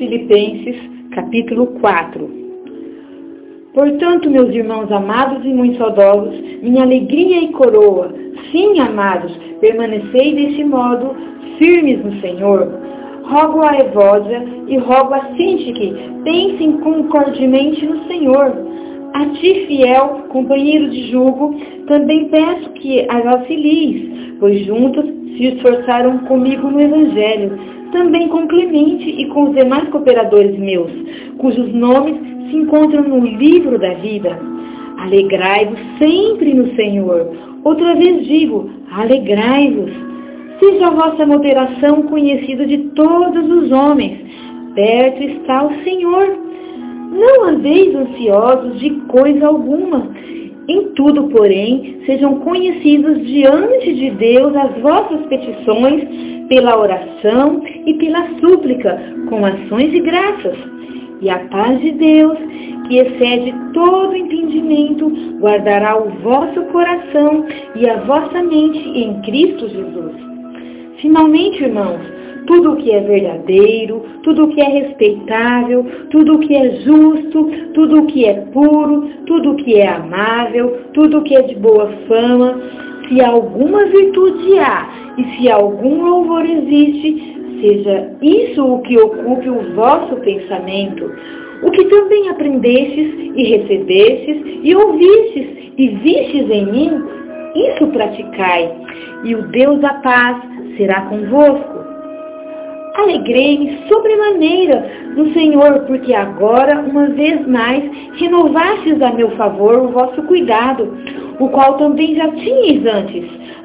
Filipenses, capítulo 4. Portanto, meus irmãos amados e muito saudosos, minha alegria e coroa, sim, amados, permanecei deste modo, firmes no Senhor. Rogo a Evódia e rogo a Sintique, pensem concordemente no Senhor. A ti, fiel companheiro de jugo, também peço que as auxilies, pois juntos se esforçaram comigo no Evangelho também com Clemente e com os demais cooperadores meus, cujos nomes se encontram no livro da vida. Alegrai-vos sempre no Senhor. Outra vez digo, alegrai-vos. Seja a vossa moderação conhecida de todos os homens. Perto está o Senhor. Não andeis ansiosos de coisa alguma. Em tudo, porém, sejam conhecidos diante de Deus as vossas petições pela oração e pela súplica, com ações e graças. E a paz de Deus, que excede todo entendimento, guardará o vosso coração e a vossa mente em Cristo Jesus. Finalmente, irmãos, tudo o que é verdadeiro, tudo o que é respeitável, tudo o que é justo, tudo o que é puro, tudo o que é amável, tudo o que é de boa fama, se alguma virtude há e se algum louvor existe, seja isso o que ocupe o vosso pensamento, o que também aprendestes e recebestes e ouvistes e vistes em mim, isso praticai, e o Deus da paz será convosco. Alegrei-me sobremaneira no Senhor, porque agora, uma vez mais, renovastes a meu favor o vosso cuidado, o qual também já tinhais antes,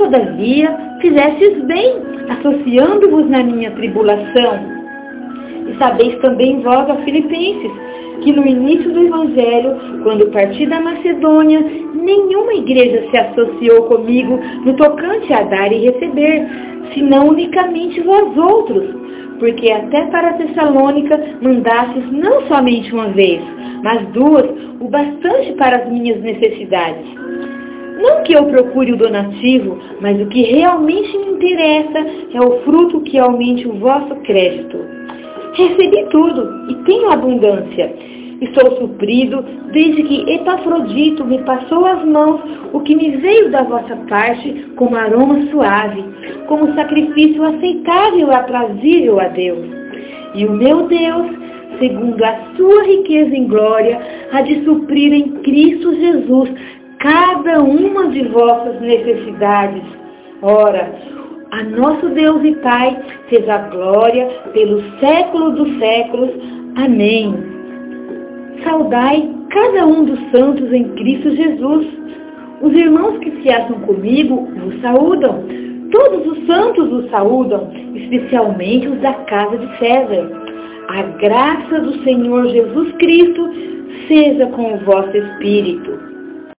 Todavia, fizestes bem, associando-vos na minha tribulação. E sabeis também vós, ó Filipenses, que no início do Evangelho, quando parti da Macedônia, nenhuma igreja se associou comigo no tocante a dar e receber, senão unicamente vós outros, porque até para Tessalônica mandastes não somente uma vez, mas duas, o bastante para as minhas necessidades. Não que eu procure o donativo, mas o que realmente me interessa é o fruto que aumente o vosso crédito. Recebi tudo e tenho abundância. Estou suprido desde que Epafrodito me passou as mãos o que me veio da vossa parte como aroma suave, como sacrifício aceitável e aprazível a Deus. E o meu Deus, segundo a sua riqueza em glória, há de suprir em Cristo Jesus cada uma de vossas necessidades. Ora, a nosso Deus e Pai seja a glória pelos séculos dos séculos. Amém. Saudai cada um dos santos em Cristo Jesus. Os irmãos que se acham comigo vos saúdam. Todos os santos os saúdam, especialmente os da casa de César. A graça do Senhor Jesus Cristo seja com o vosso espírito.